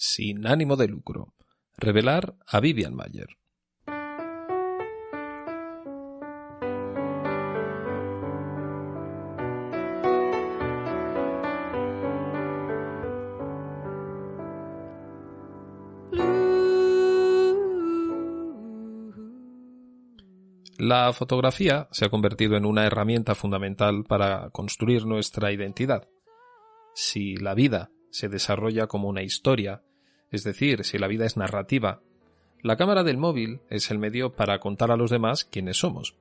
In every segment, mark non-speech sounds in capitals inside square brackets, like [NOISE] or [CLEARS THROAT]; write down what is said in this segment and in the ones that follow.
Sin ánimo de lucro. Revelar a Vivian Mayer. La fotografía se ha convertido en una herramienta fundamental para construir nuestra identidad. Si la vida se desarrolla como una historia, es decir, si la vida es narrativa, la cámara del móvil es el medio para contar a los demás quiénes somos.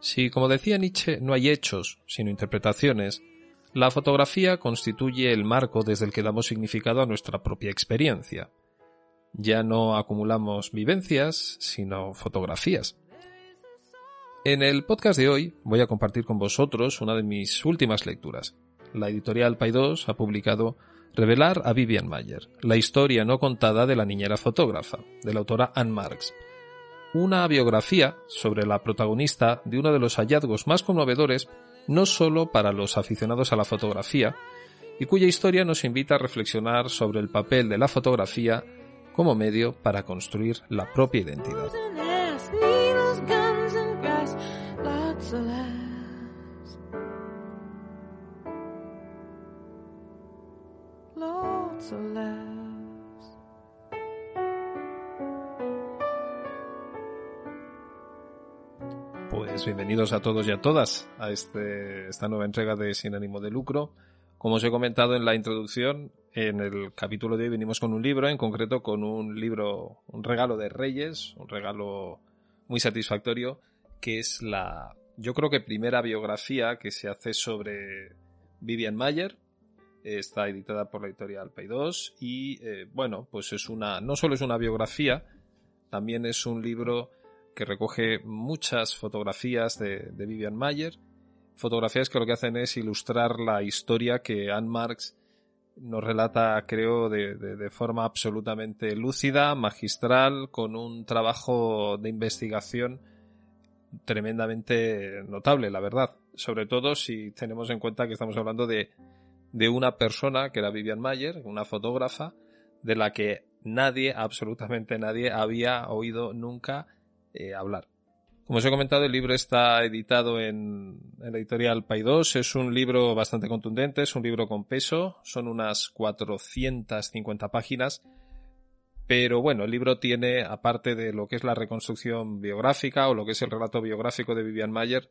Si, como decía Nietzsche, no hay hechos, sino interpretaciones, la fotografía constituye el marco desde el que damos significado a nuestra propia experiencia. Ya no acumulamos vivencias, sino fotografías. En el podcast de hoy voy a compartir con vosotros una de mis últimas lecturas. La editorial Paidós ha publicado Revelar a Vivian Mayer, la historia no contada de la niñera fotógrafa, de la autora Anne Marks. Una biografía sobre la protagonista de uno de los hallazgos más conmovedores no solo para los aficionados a la fotografía, y cuya historia nos invita a reflexionar sobre el papel de la fotografía como medio para construir la propia identidad. Pues bienvenidos a todos y a todas a este, esta nueva entrega de Sin ánimo de lucro. Como os he comentado en la introducción, en el capítulo de hoy venimos con un libro, en concreto con un libro, un regalo de Reyes, un regalo muy satisfactorio, que es la, yo creo que primera biografía que se hace sobre Vivian Mayer, está editada por la editorial Paidós y eh, bueno, pues es una, no solo es una biografía, también es un libro que recoge muchas fotografías de, Vivian Mayer, fotografías que lo que hacen es ilustrar la historia que Anne Marx nos relata, creo, de, de, forma absolutamente lúcida, magistral, con un trabajo de investigación tremendamente notable, la verdad. Sobre todo si tenemos en cuenta que estamos hablando de de una persona que era Vivian Mayer, una fotógrafa, de la que nadie, absolutamente nadie, había oído nunca eh, hablar. Como os he comentado, el libro está editado en, en la editorial Paidós. Es un libro bastante contundente, es un libro con peso, son unas 450 páginas. Pero bueno, el libro tiene, aparte de lo que es la reconstrucción biográfica o lo que es el relato biográfico de Vivian Mayer,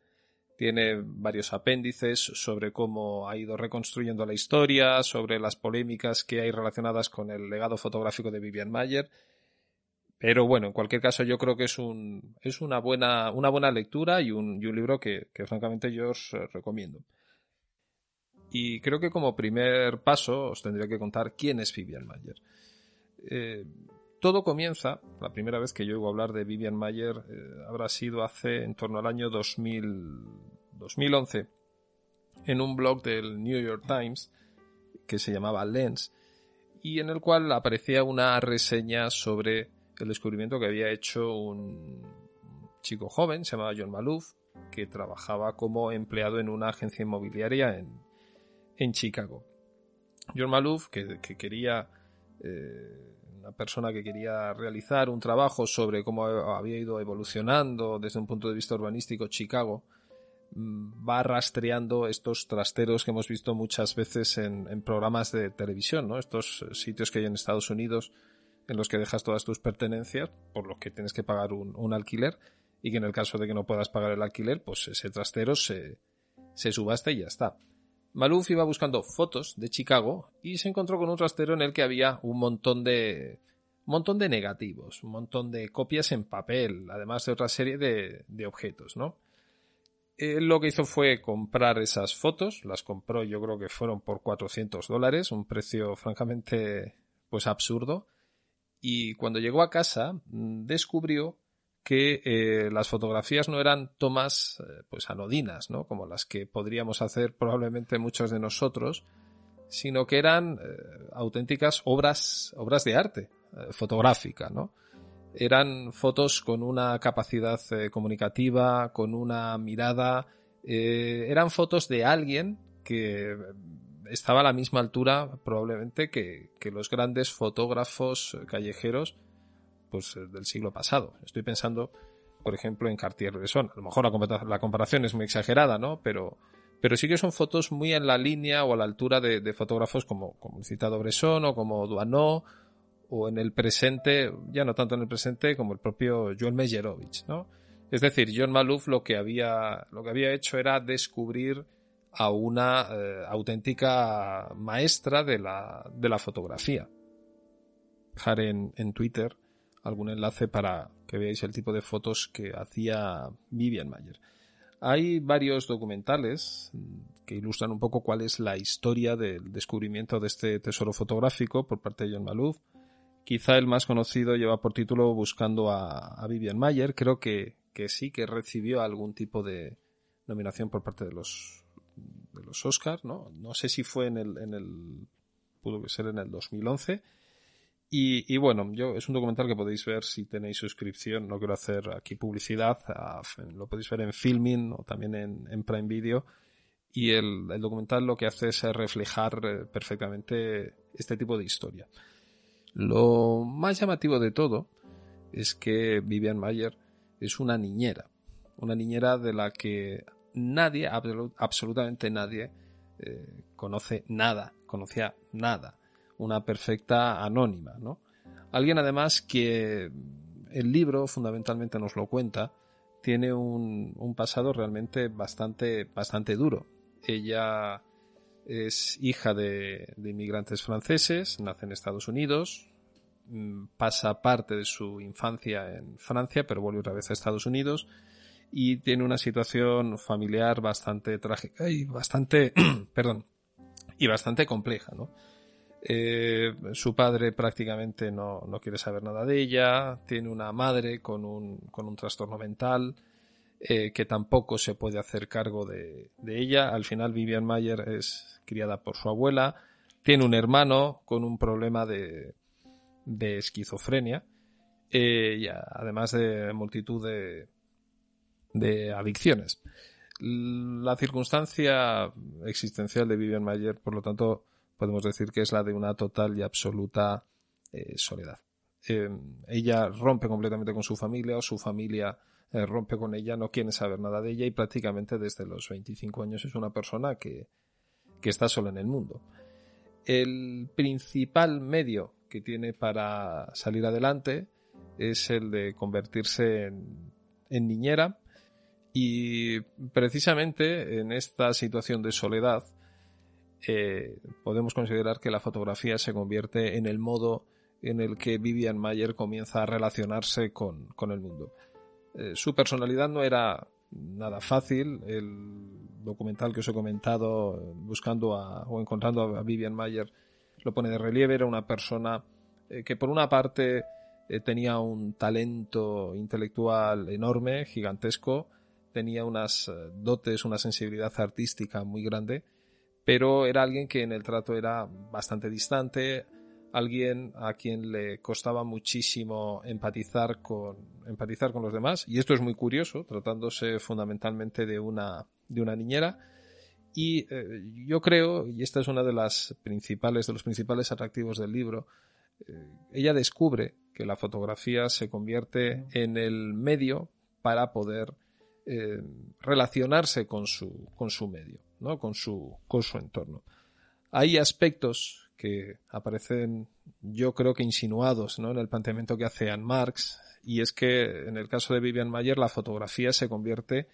tiene varios apéndices sobre cómo ha ido reconstruyendo la historia, sobre las polémicas que hay relacionadas con el legado fotográfico de Vivian Mayer. Pero bueno, en cualquier caso yo creo que es, un, es una, buena, una buena lectura y un, libro que, francamente yo os recomiendo. Y creo que como primer paso os tendría que contar quién es Vivian Mayer. Eh, todo comienza, la primera vez que yo oigo hablar de Vivian Mayer eh, habrá sido hace en torno al año 2000, 2011, en un blog del New York Times que se llamaba Lens y en el cual aparecía una reseña sobre el descubrimiento que había hecho un chico joven, se llamaba John Malouf, que trabajaba como empleado en una agencia inmobiliaria en, en Chicago. John Malouf, que, quería eh, persona que quería realizar un trabajo sobre cómo había ido evolucionando desde un punto de vista urbanístico Chicago, mm, va rastreando estos trasteros que hemos visto muchas veces en, programas de televisión, ¿no? Estos sitios que hay en Estados Unidos en los que dejas todas tus pertenencias, por los que tienes que pagar un, alquiler, y que en el caso de que no puedas pagar el alquiler, pues ese trastero se, se subasta y ya está. Maluf iba buscando fotos de Chicago y se encontró con un trastero en el que había un montón de un montón de negativos, un montón de copias en papel, además de otra serie de, objetos, ¿no? Él lo que hizo fue comprar esas fotos, las compró yo creo que fueron por 400 dólares, un precio francamente pues absurdo. Y cuando llegó a casa, mm, descubrió que eh, las fotografías no eran tomas eh, pues anodinas, ¿no? Como las que podríamos hacer probablemente muchos de nosotros, sino que eran eh, auténticas obras, obras de arte fotográfica, ¿no? Eran fotos con una capacidad comunicativa, con una mirada, eran fotos de alguien que estaba a la misma altura probablemente que, que los grandes fotógrafos callejeros pues, eh, del siglo pasado. Estoy pensando, por ejemplo, en Cartier-Bresson. A lo mejor la, comparación es muy exagerada, ¿no? Pero, pero sí que son fotos muy en la línea o a la altura de, fotógrafos como, el citado Bresson o como Duanot o en el presente, ya no tanto en el presente, como el propio Joel Meyerovich, ¿no? Es decir, John Malouf lo que había, lo que había hecho era descubrir a una eh, auténtica maestra de la, de la fotografía. Dejar en Twitter algún enlace para que veáis el tipo de fotos que hacía Vivian Mayer. Hay varios documentales que ilustran un poco cuál es la historia del descubrimiento de este tesoro fotográfico por parte de John Malouf. Quizá el más conocido lleva por título Buscando a, Vivian Mayer. Creo que, sí, que recibió algún tipo de nominación por parte de los, de los Oscars, ¿no? No sé si fue en el, en el, pudo ser en el 2011 y, bueno, yo es un documental que podéis ver si tenéis suscripción. No quiero hacer aquí publicidad. lo podéis ver en Filming o también en, Prime Video. Y el, el, documental lo que hace es reflejar eh, perfectamente este tipo de historia. Lo más llamativo de todo es que Vivian Mayer es una niñera. Una niñera de la que nadie, absolutamente nadie, eh, conoce nada, conocía nada una perfecta anónima, ¿no? Alguien además que el libro fundamentalmente nos lo cuenta, tiene un, pasado realmente bastante, bastante duro. Ella es hija de, inmigrantes franceses, nace en Estados Unidos, mm, pasa parte de su infancia en Francia, pero vuelve otra vez a Estados Unidos y tiene una situación familiar bastante trágica y bastante, [CLEARS THROAT] perdón, y bastante compleja, ¿no? Eh, su padre prácticamente no, quiere saber nada de ella, tiene una madre con un, con un trastorno mental eh, que tampoco se puede hacer cargo de, ella. Al final Vivian Mayer es criada por su abuela, tiene un hermano con un problema de, de esquizofrenia eh, y además de multitud de, de adicciones. La circunstancia existencial de Vivian Mayer, por lo tanto, podemos decir que es la de una total y absoluta eh, soledad. Eh, ella rompe completamente con su familia o su familia eh, rompe con ella, no quiere saber nada de ella y prácticamente desde los 25 años es una persona que, que está sola en el mundo. El principal medio que tiene para salir adelante es el de convertirse en niñera y precisamente en esta situación de soledad eh, podemos considerar que la fotografía se convierte en el modo en el que Vivian Mayer comienza a relacionarse con, el mundo. Eh, su personalidad no era nada fácil. El documental que os he comentado, buscando o encontrando a Vivian Mayer, lo pone de relieve. Era una persona eh, que por una parte tenía un talento intelectual enorme, gigantesco, tenía unas dotes, una sensibilidad artística muy grande, pero era alguien que en el trato era bastante distante, alguien a quien le costaba muchísimo empatizar con, empatizar con los demás, y esto es muy curioso, tratándose fundamentalmente de una, de una niñera. Y eh, yo creo, y esta es una de las principales, de los principales atractivos del libro, eh, ella descubre que la fotografía se convierte en el medio para poder eh, relacionarse con su, con su medio. ¿No? con, su, con su entorno. Hay aspectos que aparecen, yo creo que insinuados ¿no? en el planteamiento que hace Anne Marx, y es que en el caso de Vivian Mayer la fotografía se convierte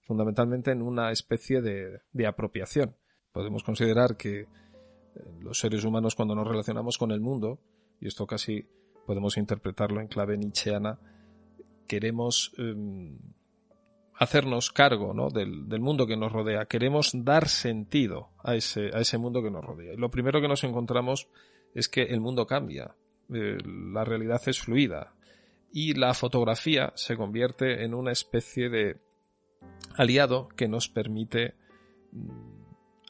fundamentalmente en una especie de, de apropiación. Podemos considerar que eh, los seres humanos cuando nos relacionamos con el mundo, y esto casi podemos interpretarlo en clave nietzscheana, queremos em, hacernos cargo ¿no? del, del, mundo que nos rodea, queremos dar sentido a ese, a ese mundo que nos rodea. Y lo primero que nos encontramos es que el mundo cambia, eh, la realidad es fluida y la fotografía se convierte en una especie de aliado que nos permite mm,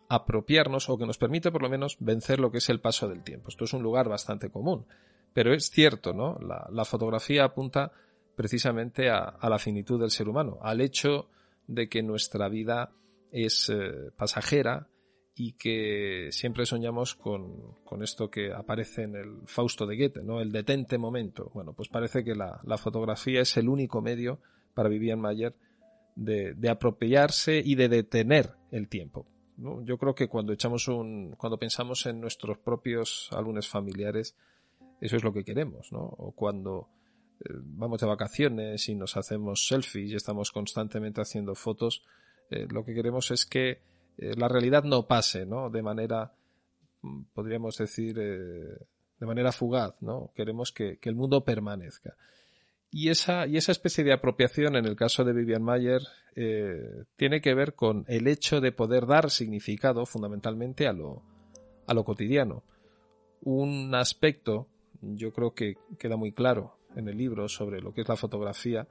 apropiarnos o que nos permite por lo menos vencer lo que es el paso del tiempo. Esto es un lugar bastante común, pero es cierto, ¿no? La, fotografía apunta precisamente a, la finitud del ser humano, al hecho de que nuestra vida es eh, pasajera y que siempre soñamos con, esto que aparece en el Fausto de Goethe, ¿no? El detente momento. Bueno, pues parece que la, fotografía es el único medio para Vivian Mayer de, de apropiarse y de detener el tiempo. Yo creo que cuando echamos un, cuando pensamos en nuestros propios álbumes familiares, eso es lo que queremos, ¿no? O cuando vamos de vacaciones y nos hacemos selfies y estamos constantemente haciendo fotos, eh, lo que queremos es que eh, la realidad no pase, ¿no? De manera, mm, podríamos decir, de manera fugaz, ¿no? Queremos que, que el mundo permanezca. Y esa, y esa especie de apropiación, en el caso de Vivian Mayer, eh, tiene que ver con el hecho de poder dar significado fundamentalmente a lo, a lo cotidiano. Un aspecto, yo creo que queda muy claro en el libro sobre lo que es la fotografía.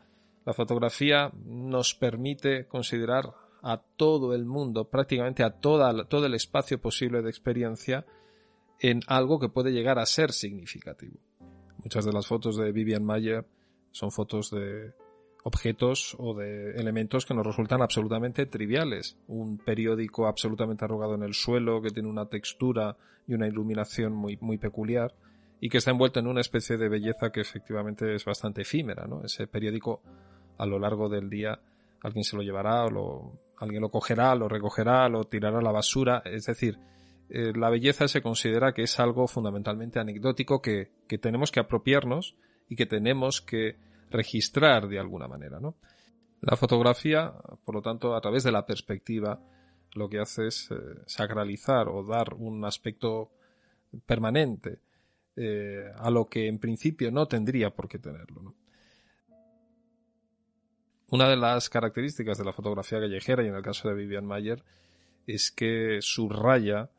La fotografía nos permite considerar a todo el mundo, prácticamente a toda, todo el espacio posible de experiencia, en algo que puede llegar a ser significativo. Muchas de las fotos de Vivian Mayer son fotos de objetos o de elementos que nos resultan absolutamente triviales. Un periódico absolutamente arrugado en el suelo, que tiene una textura y una iluminación muy, muy peculiar, y que está envuelto en una especie de belleza que efectivamente es bastante efímera, ¿no? Ese periódico, a lo largo del día, alguien se lo llevará, o lo, alguien lo cogerá, lo recogerá, lo tirará a la basura, es decir, eh, la belleza se considera que es algo fundamentalmente anecdótico que, que tenemos que apropiarnos y que tenemos que registrar de alguna manera, ¿no? La fotografía, por lo tanto, a través de la perspectiva, lo que hace es eh, sacralizar o dar un aspecto permanente eh, a lo que en principio no tendría por qué tenerlo. Una de las características de la fotografía callejera, y en el caso de Vivian Mayer, es que subraya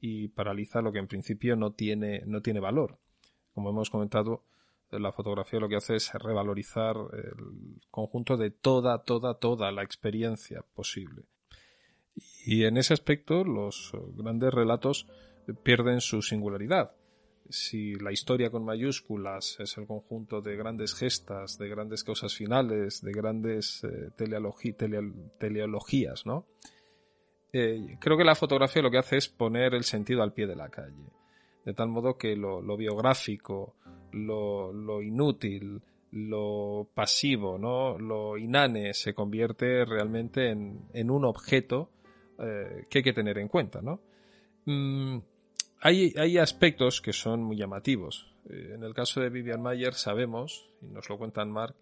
y paraliza lo que en principio no tiene, no tiene valor. Como hemos comentado, la fotografía lo que hace es revalorizar el conjunto de toda, toda, toda la experiencia posible. Y en ese aspecto los grandes relatos pierden su singularidad. Si la historia con mayúsculas es el conjunto de grandes gestas, de grandes causas finales, de grandes eh, teleologías, ¿no? Eh, creo que la fotografía lo que hace es poner el sentido al pie de la calle. De tal modo que lo biográfico, lo, inútil, lo pasivo, ¿no? lo inane se convierte realmente en, un objeto eh, que hay que tener en cuenta. ¿no? Mm, hay, hay, aspectos que son muy llamativos. Eh, en el caso de Vivian Mayer sabemos, y nos lo cuentan Mark,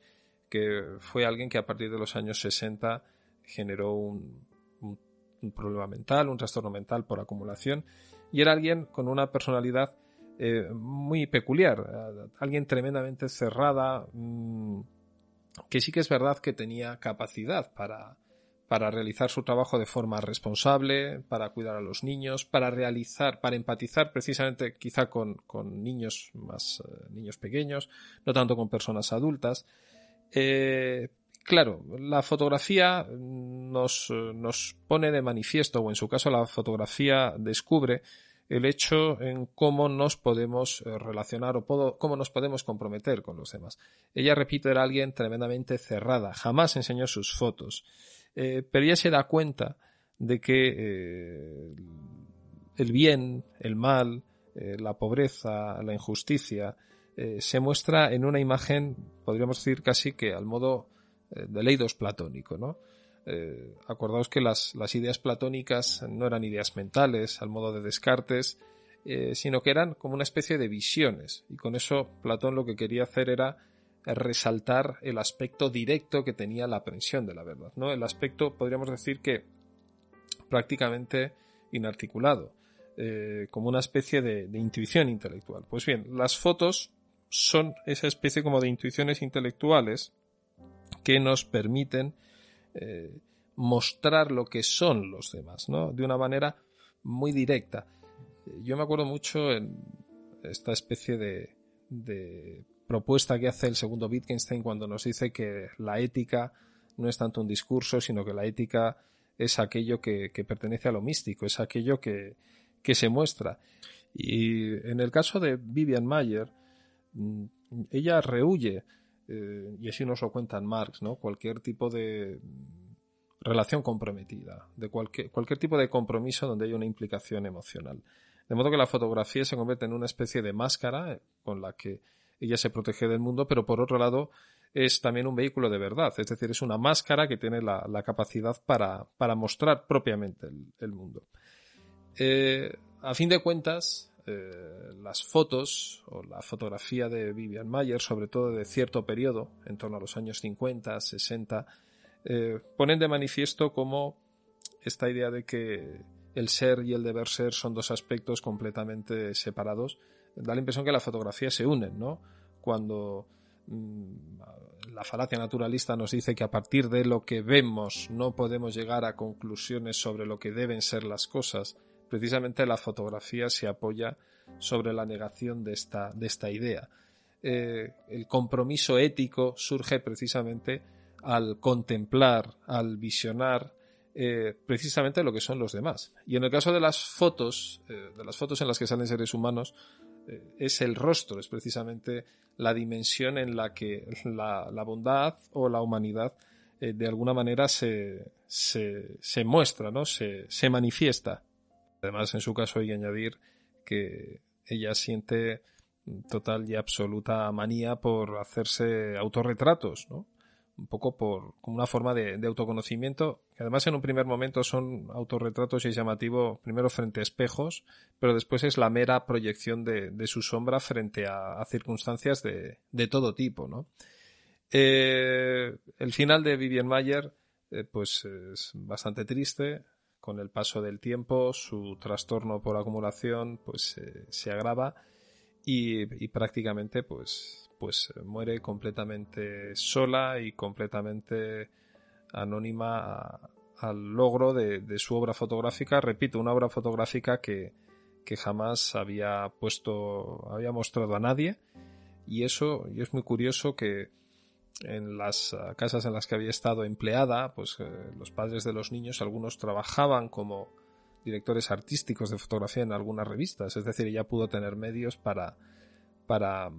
que fue alguien que a partir de los años 60 generó un, problema mental, un trastorno mental por acumulación, y era alguien con una personalidad eh, muy peculiar, alguien tremendamente cerrada, mm, que sí que es verdad que tenía capacidad para, para realizar su trabajo de forma responsable, para cuidar a los niños, para realizar, para empatizar precisamente quizá con, con niños más eh, niños pequeños, no tanto con personas adultas. Eh, claro, la fotografía nos, nos pone de manifiesto, o en su caso la fotografía descubre el hecho en cómo nos podemos eh, relacionar o cómo nos podemos comprometer con los demás. Ella, repito, era alguien tremendamente cerrada, jamás enseñó sus fotos, eh, pero ella se da cuenta de que eh, el bien, el mal, la pobreza, la injusticia, se muestra en una imagen, podríamos decir casi que al modo de leidos platónico, ¿no? Eh, acordaos que las, ideas platónicas no eran ideas mentales, al modo de Descartes, eh, sino que eran como una especie de visiones. Y con eso Platón lo que quería hacer era resaltar el aspecto directo que tenía la aprensión de la verdad, ¿no? El aspecto, podríamos decir que prácticamente inarticulado, eh, como una especie de, intuición intelectual. Pues bien, las fotos son esa especie como de intuiciones intelectuales que nos permiten eh, mostrar lo que son los demás, ¿no? De una manera muy directa. Yo me acuerdo mucho en, esta especie de, de propuesta que hace el segundo Wittgenstein cuando nos dice que la ética no es tanto un discurso, sino que la ética es aquello que, pertenece a lo místico, es aquello que, se muestra. Y en el caso de Vivian Mayer, mm, ella rehuye, eh, y así nos lo cuentan Marx, ¿no? cualquier tipo de relación comprometida, de cualquier, cualquier tipo de compromiso donde haya una implicación emocional. De modo que la fotografía se convierte en una especie de máscara con la que ella se protege del mundo, pero por otro lado es también un vehículo de verdad, es decir, es una máscara que tiene la, capacidad para, mostrar propiamente el, mundo. Eh, a fin de cuentas, eh, las fotos o la fotografía de Vivian Mayer, sobre todo de cierto periodo, en torno a los años 50, 60, eh, ponen de manifiesto cómo esta idea de que el ser y el deber ser son dos aspectos completamente separados, da la impresión que la fotografía se unen, ¿no? Cuando mm, la falacia naturalista nos dice que a partir de lo que vemos no podemos llegar a conclusiones sobre lo que deben ser las cosas, precisamente la fotografía se apoya sobre la negación de esta, de esta idea. Eh, el compromiso ético surge precisamente al contemplar, al visionar eh, precisamente lo que son los demás. Y en el caso de las fotos, eh, de las fotos en las que salen seres humanos, es el rostro, es precisamente la dimensión en la que la, bondad o la humanidad eh, de alguna manera se, se, muestra, ¿no? Se, se, manifiesta. Además, en su caso hay que añadir que ella siente total y absoluta manía por hacerse autorretratos, ¿no? Un poco por como una forma de, autoconocimiento, que además en un primer momento son autorretratos y es llamativo primero frente a espejos, pero después es la mera proyección de, su sombra frente a, circunstancias de, todo tipo, ¿no? Eh, el final de Vivian Mayer eh, pues es bastante triste, con el paso del tiempo su trastorno por acumulación pues eh, se agrava y, prácticamente pues pues eh, muere completamente sola y completamente anónima al logro de, su obra fotográfica. Repito, una obra fotográfica que, jamás había puesto, había mostrado a nadie. Y eso, y es muy curioso que en las eh, casas en las que había estado empleada, pues eh, los padres de los niños, algunos trabajaban como directores artísticos de fotografía en algunas revistas, es decir, ella pudo tener medios para, para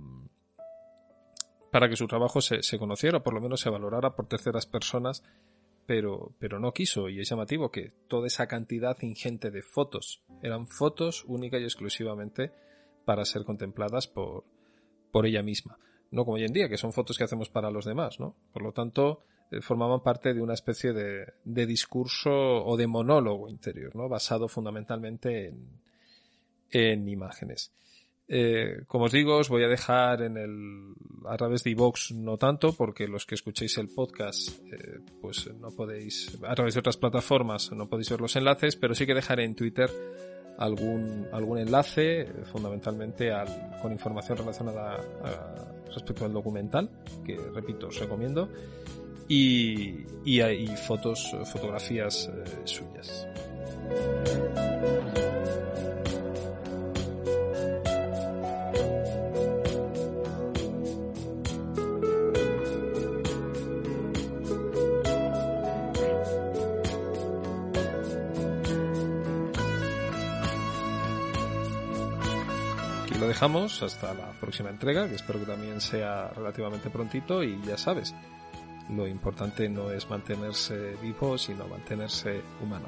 para que su trabajo se, se conociera, por lo menos se valorara por terceras personas, pero, pero no quiso, y es llamativo que toda esa cantidad ingente de fotos eran fotos única y exclusivamente para ser contempladas por, por ella misma. No como hoy en día, que son fotos que hacemos para los demás, ¿no? Por lo tanto, formaban parte de una especie de, discurso o de monólogo interior, ¿no? Basado fundamentalmente en, en imágenes. Eh, como os digo, os voy a dejar en el a través de iVox no tanto, porque los que escuchéis el podcast, eh, pues no podéis, a través de otras plataformas no podéis ver los enlaces, pero sí que dejaré en Twitter algún, algún enlace, fundamentalmente al, con información relacionada respecto al documental, que repito, os recomiendo, y, y hay fotos, fotografías eh, suyas. dejamos hasta la próxima entrega, que espero que también sea relativamente prontito y ya sabes, lo importante no es mantenerse vivo, sino mantenerse humano.